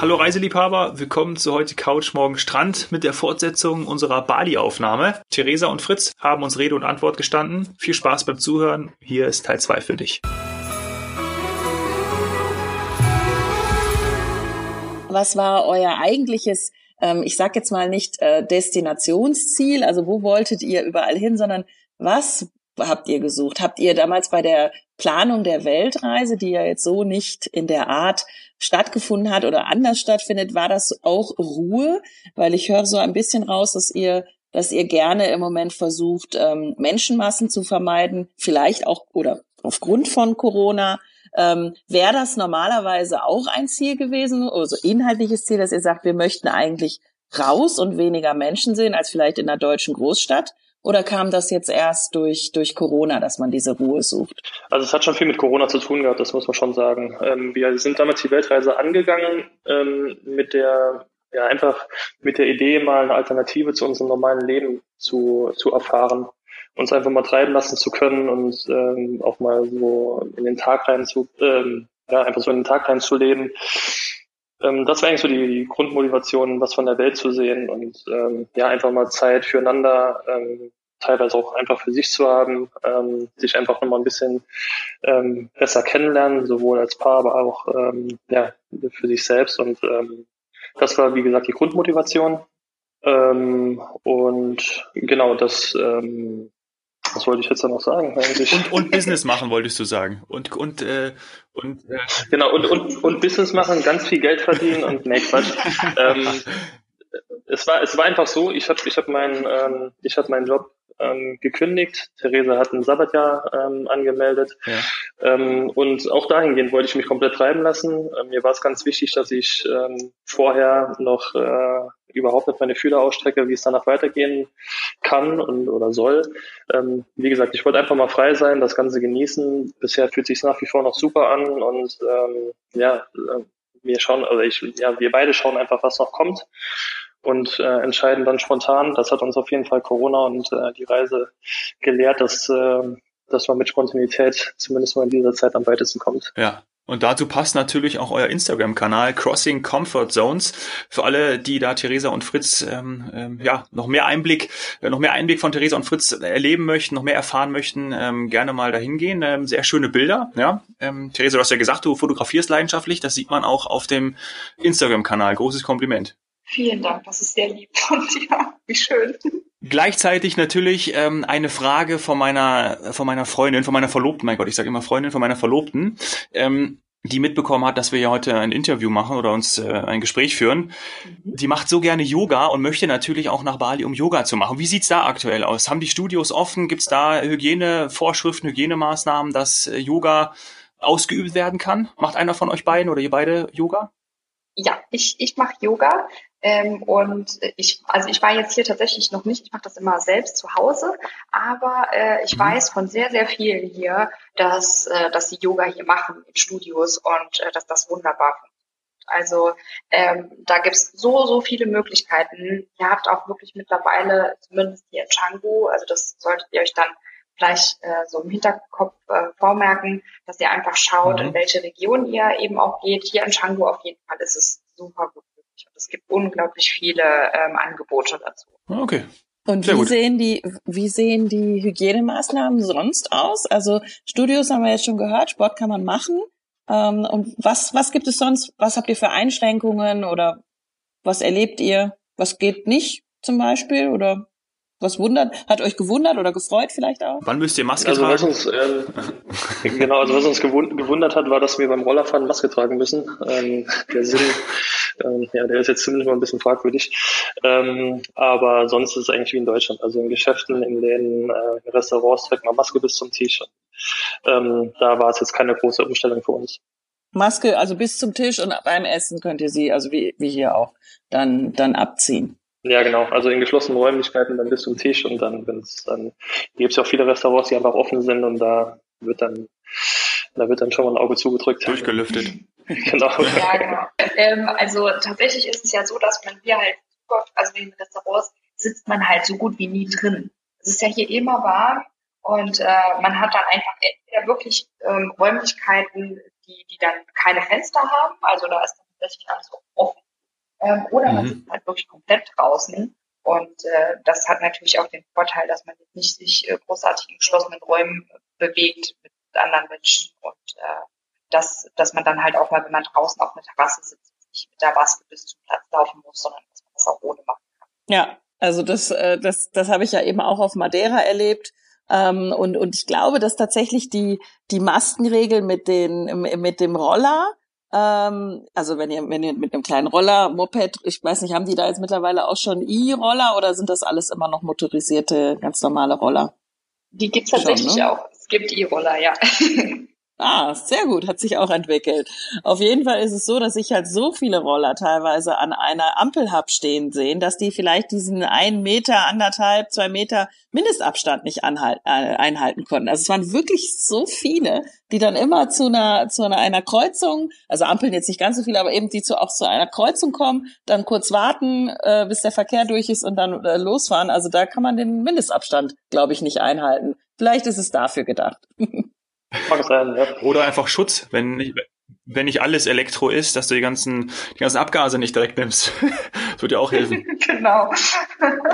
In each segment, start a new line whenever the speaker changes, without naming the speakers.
Hallo Reiseliebhaber, willkommen zu heute Couch Morgen Strand mit der Fortsetzung unserer Bali-Aufnahme. Theresa und Fritz haben uns Rede und Antwort gestanden. Viel Spaß beim Zuhören. Hier ist Teil 2 für dich.
Was war euer eigentliches, ähm, ich sag jetzt mal nicht äh, Destinationsziel, also wo wolltet ihr überall hin, sondern was habt ihr gesucht? Habt ihr damals bei der Planung der Weltreise, die ja jetzt so nicht in der Art stattgefunden hat oder anders stattfindet, war das auch Ruhe? Weil ich höre so ein bisschen raus, dass ihr dass ihr gerne im Moment versucht, ähm, Menschenmassen zu vermeiden, vielleicht auch oder aufgrund von Corona. Ähm, Wäre das normalerweise auch ein Ziel gewesen, also inhaltliches Ziel, dass ihr sagt, wir möchten eigentlich raus und weniger Menschen sehen als vielleicht in einer deutschen Großstadt? Oder kam das jetzt erst durch, durch Corona, dass man diese Ruhe sucht?
Also es hat schon viel mit Corona zu tun gehabt, das muss man schon sagen. Ähm, wir sind damals die Weltreise angegangen ähm, mit der, ja einfach mit der Idee, mal eine Alternative zu unserem normalen Leben zu, zu erfahren. Uns einfach mal treiben lassen zu können und ähm, auch mal so in den Tag rein zu, ähm, ja, einfach so in den Tag rein zu leben ähm, das war eigentlich so die, die, Grundmotivation, was von der Welt zu sehen und ähm, ja, einfach mal Zeit füreinander, ähm, teilweise auch einfach für sich zu haben, ähm, sich einfach nochmal ein bisschen ähm, besser kennenlernen, sowohl als Paar, aber auch ähm, ja, für sich selbst. Und ähm, das war, wie gesagt, die Grundmotivation. Ähm, und genau, das ähm, was wollte ich jetzt da noch sagen
eigentlich? Und, und Business machen wolltest du sagen. Und, und, äh, und
äh, genau, und, und, und Business machen, ganz viel Geld verdienen und nee, Quatsch. ähm, es war, es war einfach so, ich habe ich hab meinen ähm, ich hab meinen Job ähm, gekündigt. Theresa hat ein Sabbatjahr ähm, angemeldet. Ja. Ähm, und auch dahingehend wollte ich mich komplett treiben lassen. Ähm, mir war es ganz wichtig, dass ich ähm, vorher noch äh, überhaupt nicht meine Fühler ausstrecke, wie es danach weitergehen kann und oder soll. Ähm, wie gesagt, ich wollte einfach mal frei sein, das Ganze genießen. Bisher fühlt sich nach wie vor noch super an und ähm, ja, äh, wir schauen, also ich, ja, wir beide schauen einfach, was noch kommt und äh, entscheiden dann spontan. Das hat uns auf jeden Fall Corona und äh, die Reise gelehrt, dass, äh, dass man mit Spontanität zumindest mal in dieser Zeit am weitesten kommt.
Ja, und dazu passt natürlich auch euer Instagram-Kanal Crossing Comfort Zones. Für alle, die da Theresa und Fritz ähm, ähm, ja noch mehr Einblick, äh, noch mehr Einblick von Theresa und Fritz erleben möchten, noch mehr erfahren möchten, ähm, gerne mal dahin gehen. Ähm, sehr schöne Bilder. Ja, ähm, Theresa, du hast ja gesagt, du fotografierst leidenschaftlich. Das sieht man auch auf dem Instagram-Kanal. Großes Kompliment.
Vielen Dank, das ist sehr lieb und ja, wie schön.
Gleichzeitig natürlich ähm, eine Frage von meiner von meiner Freundin, von meiner Verlobten, mein Gott, ich sage immer Freundin, von meiner Verlobten, ähm, die mitbekommen hat, dass wir ja heute ein Interview machen oder uns äh, ein Gespräch führen. Mhm. Die macht so gerne Yoga und möchte natürlich auch nach Bali, um Yoga zu machen. Wie sieht's da aktuell aus? Haben die Studios offen? Gibt's da Hygienevorschriften, Hygienemaßnahmen, dass äh, Yoga ausgeübt werden kann? Macht einer von euch beiden oder ihr beide Yoga?
Ja, ich, ich mache Yoga. Ähm, und ich, also ich war jetzt hier tatsächlich noch nicht, ich mache das immer selbst zu Hause, aber äh, ich mhm. weiß von sehr, sehr vielen hier, dass, äh, dass sie Yoga hier machen in Studios und äh, dass das wunderbar funktioniert. Also ähm, da gibt's so, so viele Möglichkeiten. Ihr habt auch wirklich mittlerweile, zumindest hier in Canggu, also das solltet ihr euch dann vielleicht äh, so im Hinterkopf äh, vormerken, dass ihr einfach schaut, mhm. in welche Region ihr eben auch geht. Hier in Canggu auf jeden Fall ist es super gut es gibt unglaublich viele ähm, Angebote dazu.
Ah, okay.
Und wie sehen die, wie sehen die Hygienemaßnahmen sonst aus? Also Studios haben wir jetzt schon gehört, Sport kann man machen. Ähm, und was, was gibt es sonst? Was habt ihr für Einschränkungen oder was erlebt ihr? Was geht nicht zum Beispiel? Oder was wundert, hat euch gewundert oder gefreut vielleicht auch?
Wann müsst ihr Maske
also,
tragen?
Was uns, ähm, genau, also was uns gewundert hat, war, dass wir beim Rollerfahren Maske tragen müssen. Ähm, der Sinn, ähm, ja, der ist jetzt zumindest mal ein bisschen fragwürdig. Ähm, aber sonst ist es eigentlich wie in Deutschland. Also in Geschäften, in den äh, Restaurants trägt man Maske bis zum Tisch. Ähm, da war es jetzt keine große Umstellung für uns.
Maske, also bis zum Tisch und beim Essen könnt ihr sie, also wie, wie hier auch, dann, dann abziehen.
Ja, genau. Also in geschlossenen Räumlichkeiten dann bis zum Tisch und dann, wenn es dann, gibt es ja auch viele Restaurants, die einfach offen sind und da wird dann, da wird dann schon mal ein Auge zugedrückt.
Durchgelüftet.
genau. Ja, genau. Ähm, also tatsächlich ist es ja so, dass man hier halt, also in Restaurants sitzt man halt so gut wie nie drin. Es ist ja hier immer warm und äh, man hat dann einfach entweder wirklich ähm, Räumlichkeiten, die, die dann keine Fenster haben, also da ist tatsächlich alles offen. Ähm, oder mhm. man sitzt halt wirklich komplett draußen. Und äh, das hat natürlich auch den Vorteil, dass man jetzt nicht sich äh, großartig in geschlossenen Räumen bewegt mit anderen Menschen und äh, dass, dass man dann halt auch mal, wenn man draußen auf einer Terrasse sitzt, nicht mit der Maske bis zum Platz laufen muss, sondern dass man das auch ohne machen kann.
Ja, also das, äh, das, das habe ich ja eben auch auf Madeira erlebt. Ähm, und, und ich glaube, dass tatsächlich die, die Maskenregel mit, den, mit dem Roller, ähm, also wenn ihr, wenn ihr mit einem kleinen Roller, Moped, ich weiß nicht, haben die da jetzt mittlerweile auch schon E-Roller oder sind das alles immer noch motorisierte, ganz normale Roller?
Die gibt's tatsächlich schon, ne? auch. Es gibt E-Roller, ja.
Ah, sehr gut, hat sich auch entwickelt. Auf jeden Fall ist es so, dass ich halt so viele Roller teilweise an einer Ampel hab stehen sehen, dass die vielleicht diesen ein Meter, anderthalb, zwei Meter Mindestabstand nicht anhalt, äh, einhalten konnten. Also es waren wirklich so viele, die dann immer zu einer, zu einer, einer Kreuzung, also Ampeln jetzt nicht ganz so viele, aber eben die zu, auch zu einer Kreuzung kommen, dann kurz warten, äh, bis der Verkehr durch ist und dann äh, losfahren. Also da kann man den Mindestabstand, glaube ich, nicht einhalten. Vielleicht ist es dafür gedacht.
Mag sein, ja. Oder einfach Schutz, wenn nicht, wenn nicht alles Elektro ist, dass du die ganzen, die ganzen Abgase nicht direkt nimmst. das würde dir auch helfen.
genau.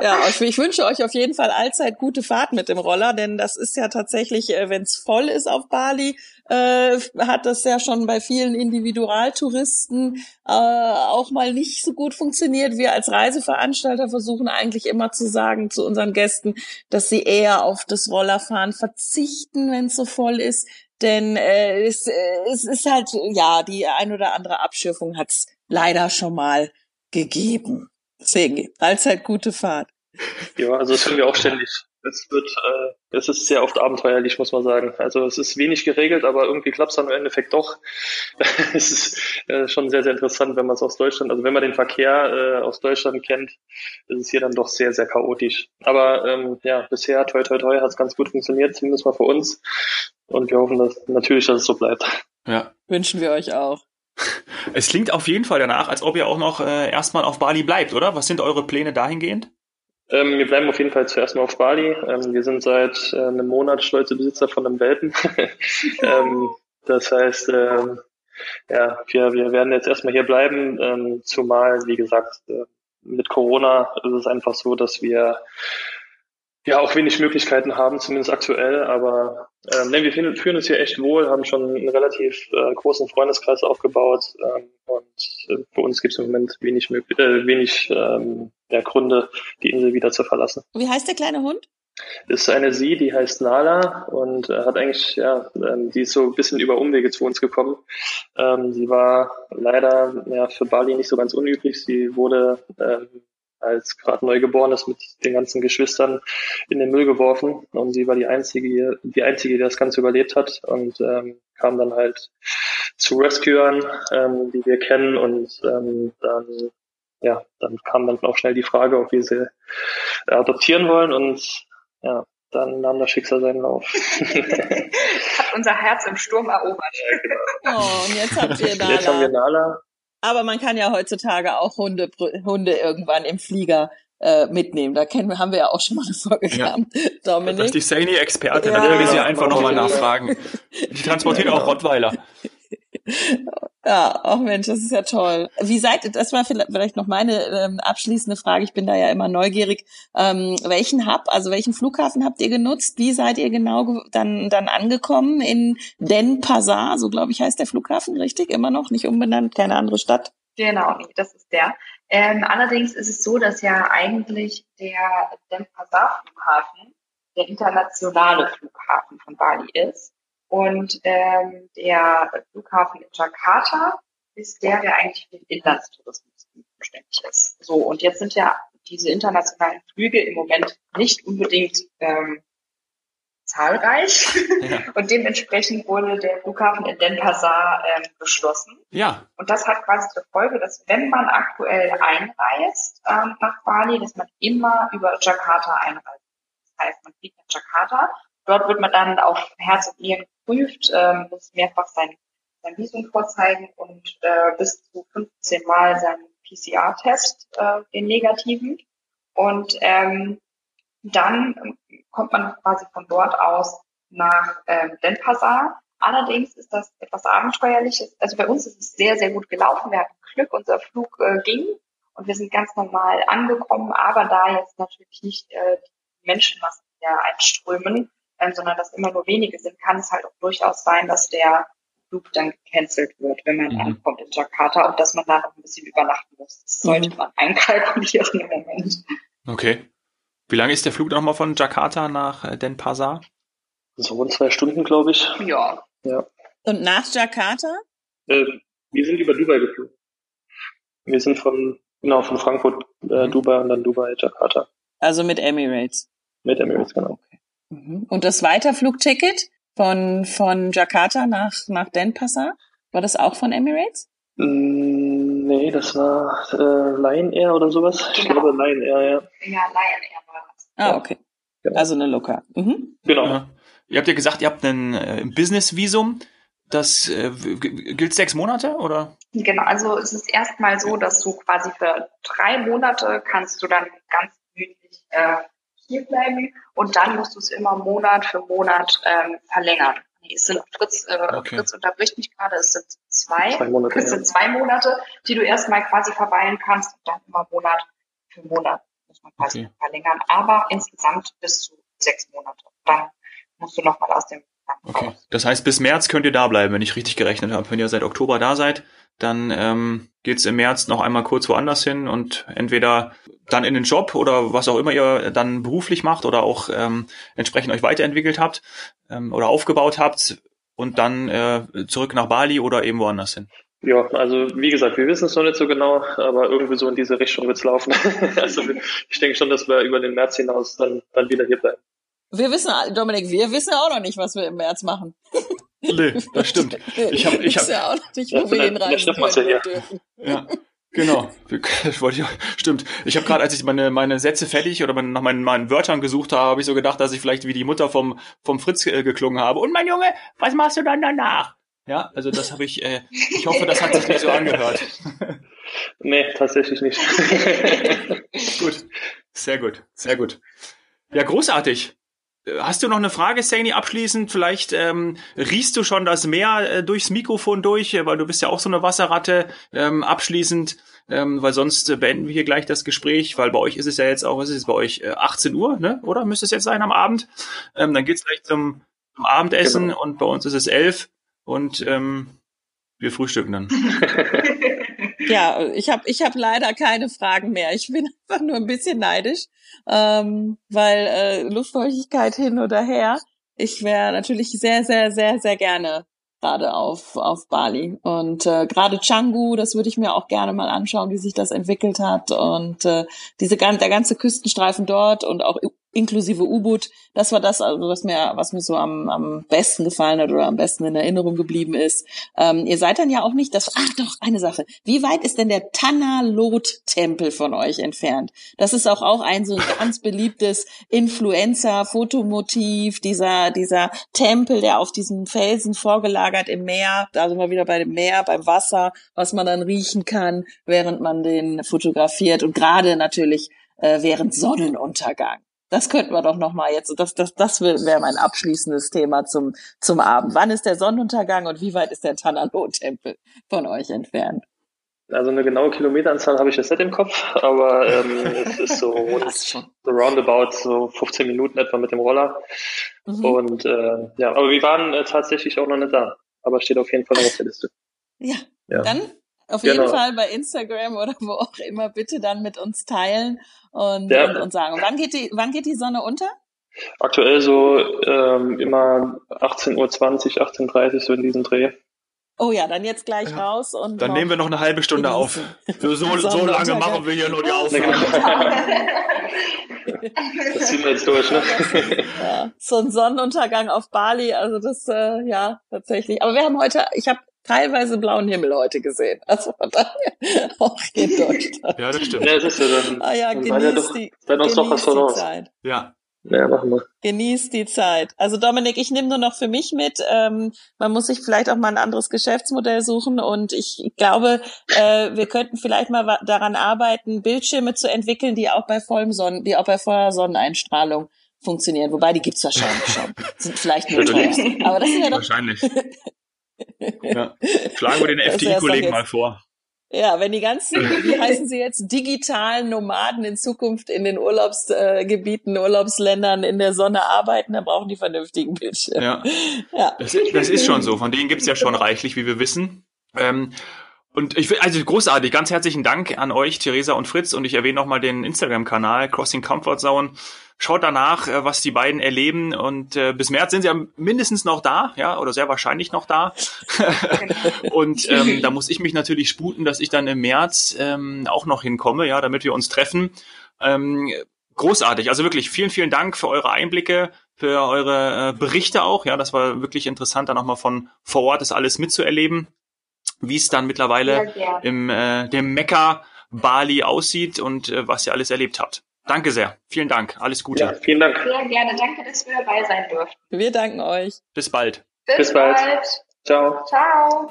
Ja, ich wünsche euch auf jeden Fall allzeit gute Fahrt mit dem Roller, denn das ist ja tatsächlich, äh, wenn es voll ist auf Bali, äh, hat das ja schon bei vielen Individualtouristen äh, auch mal nicht so gut funktioniert. Wir als Reiseveranstalter versuchen eigentlich immer zu sagen zu unseren Gästen, dass sie eher auf das Rollerfahren verzichten, wenn es so voll ist, denn äh, es, äh, es ist halt, ja, die ein oder andere Abschürfung hat's leider schon mal gegeben. Deswegen, allzeit gute Fahrt.
Ja, also das hören wir auch ständig. Es wird, äh, es ist sehr oft abenteuerlich, muss man sagen. Also es ist wenig geregelt, aber irgendwie klappt es dann im Endeffekt doch. es ist äh, schon sehr, sehr interessant, wenn man es aus Deutschland, also wenn man den Verkehr äh, aus Deutschland kennt, ist es hier dann doch sehr, sehr chaotisch. Aber ähm, ja, bisher, toi, toi, toi, hat es ganz gut funktioniert, zumindest mal für uns. Und wir hoffen dass, natürlich, dass es so bleibt.
Ja. Wünschen wir euch auch.
Es klingt auf jeden Fall danach, als ob ihr auch noch äh, erstmal auf Bali bleibt, oder? Was sind eure Pläne dahingehend?
Ähm, wir bleiben auf jeden Fall zuerst mal auf Bali. Ähm, wir sind seit äh, einem Monat stolze Besitzer von einem Welpen. ähm, das heißt, ähm, ja, wir, wir werden jetzt erstmal hier bleiben, ähm, zumal, wie gesagt, äh, mit Corona ist es einfach so, dass wir ja auch wenig Möglichkeiten haben, zumindest aktuell. Aber äh, ne, wir fühlen, fühlen uns hier echt wohl, haben schon einen relativ äh, großen Freundeskreis aufgebaut ähm, und äh, für uns gibt es im Moment wenig, äh, wenig ähm, ja, Gründe, die Insel wieder zu verlassen.
Wie heißt der kleine Hund?
Das ist eine Sie, die heißt Nala und äh, hat eigentlich, ja, ähm, die ist so ein bisschen über Umwege zu uns gekommen. Ähm, sie war leider ja, für Bali nicht so ganz unüblich. Sie wurde ähm, als gerade Neugeborenes mit den ganzen Geschwistern in den Müll geworfen und sie war die einzige, die einzige, die das Ganze überlebt hat und ähm, kam dann halt zu Rescuern, ähm, die wir kennen und ähm, dann ja, dann kam dann auch schnell die Frage, ob wir sie adoptieren wollen und ja, dann nahm das Schicksal seinen Lauf.
Hat unser Herz im Sturm erobert. Ja,
genau. Oh, und jetzt habt ihr
Nala. Jetzt haben wir Nala.
Aber man kann ja heutzutage auch Hunde, Hunde irgendwann im Flieger äh, mitnehmen. Da kennen wir, haben wir ja auch schon mal eine Folge ja. gehabt.
Dominik. Das ist die Sani-Expertin, ja, da werden wir sie einfach nochmal nachfragen. Die transportiert auch Rottweiler.
Ja, ach oh Mensch, das ist ja toll. Wie seid das war vielleicht noch meine ähm, abschließende Frage, ich bin da ja immer neugierig. Ähm, welchen Hub, also welchen Flughafen habt ihr genutzt? Wie seid ihr genau dann, dann angekommen in Denpasar, so glaube ich heißt der Flughafen, richtig? Immer noch, nicht umbenannt, keine andere Stadt?
Genau, das ist der. Ähm, allerdings ist es so, dass ja eigentlich der Denpasar Flughafen der internationale Flughafen von Bali ist. Und ähm, der Flughafen in Jakarta ist der, der eigentlich für den Inlandstourismus zuständig ist. So, und jetzt sind ja diese internationalen Flüge im Moment nicht unbedingt ähm, zahlreich ja. und dementsprechend wurde der Flughafen in Denpasar ähm, geschlossen.
Ja.
Und das hat quasi zur Folge, dass wenn man aktuell einreist ähm, nach Bali, dass man immer über Jakarta einreist. Das heißt, man fliegt nach Jakarta Dort wird man dann auf Herz und Nieren geprüft, ähm, muss mehrfach sein, sein Visum vorzeigen und äh, bis zu 15 Mal seinen PCR-Test, äh, den negativen. Und ähm, dann kommt man quasi von dort aus nach ähm, Denpasar. Allerdings ist das etwas Abenteuerliches. Also bei uns ist es sehr, sehr gut gelaufen. Wir hatten Glück, unser Flug äh, ging und wir sind ganz normal angekommen. Aber da jetzt natürlich nicht äh, die Menschenmassen ja einströmen, ähm, sondern dass immer nur wenige sind, kann es halt auch durchaus sein, dass der Flug dann gecancelt wird, wenn man mhm. ankommt in Jakarta und dass man da noch ein bisschen übernachten muss. Das sollte mhm. man einkalkulieren im Moment.
Okay. Wie lange ist der Flug nochmal von Jakarta nach äh, Denpasar?
So rund zwei Stunden, glaube ich.
Ja.
ja.
Und nach Jakarta?
Ähm, wir sind über Dubai geflogen. Wir sind von, genau, von Frankfurt, äh, mhm. Dubai und dann Dubai, Jakarta.
Also mit Emirates?
Mit Emirates, genau.
Mhm. Und das Weiterflugticket von, von Jakarta nach, nach Denpasar, war das auch von Emirates?
Mm, nee, das war äh, Lion Air oder sowas. Genau. Ich glaube Lion Air, ja.
Ja, Lion Air war das.
Ah, okay. Genau. Also eine Locker. Mhm.
Genau. Ja.
Ihr habt ja gesagt, ihr habt ein äh, Business-Visum. Das äh, gilt sechs Monate oder?
Genau, also es ist erstmal so, dass du quasi für drei Monate kannst du dann ganz gemütlich äh, hier bleiben und dann musst du es immer Monat für Monat ähm, verlängern. Nee, es sind Fritz, äh, okay. Fritz unterbricht mich gerade, es sind zwei, zwei Monate, es sind zwei Monate, die du erstmal quasi verweilen kannst und dann immer Monat für Monat muss man quasi okay. verlängern, aber insgesamt bis zu sechs Monate. Dann musst du nochmal aus dem
Okay. Das heißt, bis März könnt ihr da bleiben, wenn ich richtig gerechnet habe. Wenn ihr seit Oktober da seid, dann ähm, geht im März noch einmal kurz woanders hin und entweder dann in den Job oder was auch immer ihr dann beruflich macht oder auch ähm, entsprechend euch weiterentwickelt habt ähm, oder aufgebaut habt und dann äh, zurück nach Bali oder eben woanders hin.
Ja, also wie gesagt, wir wissen es noch nicht so genau, aber irgendwie so in diese Richtung wird's laufen. also ich denke schon, dass wir über den März hinaus dann, dann wieder hier bleiben.
Wir wissen, Dominik, wir wissen auch noch nicht, was wir im März machen.
Nee, das stimmt. Ich habe, ich habe
ja auch nicht, wo wir hinreisen
ja dürfen. Ja, genau. wollte ich, stimmt. Ich habe gerade, als ich meine meine Sätze fertig oder nach meinen, meinen Wörtern gesucht habe, habe ich so gedacht, dass ich vielleicht wie die Mutter vom vom Fritz äh, geklungen habe. Und mein Junge, was machst du dann danach? Ja, also das habe ich. Äh, ich hoffe, das hat sich nicht so angehört.
nee, tatsächlich nicht.
gut, sehr gut, sehr gut. Ja, großartig. Hast du noch eine Frage, Saini, abschließend? Vielleicht ähm, riechst du schon das Meer äh, durchs Mikrofon durch, weil du bist ja auch so eine Wasserratte. Ähm, abschließend, ähm, weil sonst äh, beenden wir hier gleich das Gespräch, weil bei euch ist es ja jetzt auch, was ist es bei euch, äh, 18 Uhr, ne? oder? Müsste es jetzt sein am Abend? Ähm, dann geht's gleich zum, zum Abendessen genau. und bei uns ist es 11 und ähm, wir frühstücken dann.
ja, ich habe ich hab leider keine Fragen mehr. Ich bin einfach nur ein bisschen neidisch, ähm, weil äh, Luftfeuchtigkeit hin oder her. Ich wäre natürlich sehr, sehr, sehr, sehr gerne gerade auf, auf Bali. Und äh, gerade Canggu, das würde ich mir auch gerne mal anschauen, wie sich das entwickelt hat. Und äh, diese der ganze Küstenstreifen dort und auch inklusive U-Boot. Das war das, also was mir, was mir so am, am besten gefallen hat oder am besten in Erinnerung geblieben ist. Ähm, ihr seid dann ja auch nicht das. Ach doch, eine Sache. Wie weit ist denn der Tanalot-Tempel von euch entfernt? Das ist auch auch ein so ein ganz beliebtes Influencer-Fotomotiv. Dieser dieser Tempel, der auf diesem Felsen vorgelagert im Meer. Da sind wir wieder bei dem Meer, beim Wasser, was man dann riechen kann, während man den fotografiert und gerade natürlich äh, während Sonnenuntergang. Das könnten wir doch noch mal jetzt. Das, das, das wäre mein abschließendes Thema zum, zum Abend. Wann ist der Sonnenuntergang und wie weit ist der Tanalo-Tempel von euch entfernt?
Also eine genaue Kilometeranzahl habe ich jetzt nicht im Kopf, aber ähm, es ist so, so roundabout so 15 Minuten etwa mit dem Roller. Mhm. Und äh, ja, aber wir waren äh, tatsächlich auch noch nicht da, aber steht auf jeden Fall noch auf der Liste.
Ja, ja. dann auf genau. jeden Fall bei Instagram oder wo auch immer bitte dann mit uns teilen und, ja. und, und sagen. wann geht die, wann geht die Sonne unter?
Aktuell so ähm, immer 18.20 Uhr, 18.30 Uhr so in diesem Dreh.
Oh ja, dann jetzt gleich ja. raus und.
Dann nehmen wir noch eine halbe Stunde auf. Für so, so lange machen wir hier nur die Aufnahme.
das ziehen wir jetzt durch, ne?
Ja, so ein Sonnenuntergang auf Bali, also das, äh, ja, tatsächlich. Aber wir haben heute, ich habe teilweise blauen Himmel heute gesehen. Also von daher auch hier in Deutschland.
Ja, das stimmt.
Ja, das ist ja dann,
ah ja, genießt die,
dann uns doch was voraus. Zeit.
Ja.
Ja, machen wir.
Genießt die Zeit. Also Dominik, ich nehme nur noch für mich mit. Ähm, man muss sich vielleicht auch mal ein anderes Geschäftsmodell suchen und ich glaube, äh, wir könnten vielleicht mal daran arbeiten, Bildschirme zu entwickeln, die auch bei vollem Sonnen, die auch bei voller Sonneneinstrahlung funktionieren. Wobei, die gibt's wahrscheinlich schon. Sind vielleicht nur teuer. Aber das sind ja doch...
Wahrscheinlich. ja. Schlagen wir den FDI-Kollegen mal vor.
Ja, wenn die ganzen, wie heißen sie jetzt, digitalen Nomaden in Zukunft in den Urlaubsgebieten, Urlaubsländern in der Sonne arbeiten, dann brauchen die vernünftigen Bildschirme.
Ja, ja. Das, das ist schon so. Von denen gibt's ja schon reichlich, wie wir wissen. Ähm, und ich will, also großartig, ganz herzlichen Dank an euch, Theresa und Fritz. Und ich erwähne nochmal den Instagram-Kanal Crossing Comfort Zone. Schaut danach, äh, was die beiden erleben. Und äh, bis März sind sie ja mindestens noch da, ja, oder sehr wahrscheinlich noch da. und ähm, da muss ich mich natürlich sputen, dass ich dann im März ähm, auch noch hinkomme, ja, damit wir uns treffen. Ähm, großartig. Also wirklich vielen, vielen Dank für eure Einblicke, für eure äh, Berichte auch. Ja, das war wirklich interessant, da nochmal von vor Ort das alles mitzuerleben wie es dann mittlerweile im äh, dem Mekka Bali aussieht und äh, was ihr alles erlebt habt. Danke sehr. Vielen Dank. Alles Gute. Ja,
vielen Dank.
Sehr gerne. Danke, dass wir dabei sein durften.
Wir danken euch.
Bis bald.
Bis, Bis bald. bald. Ciao.
Ciao.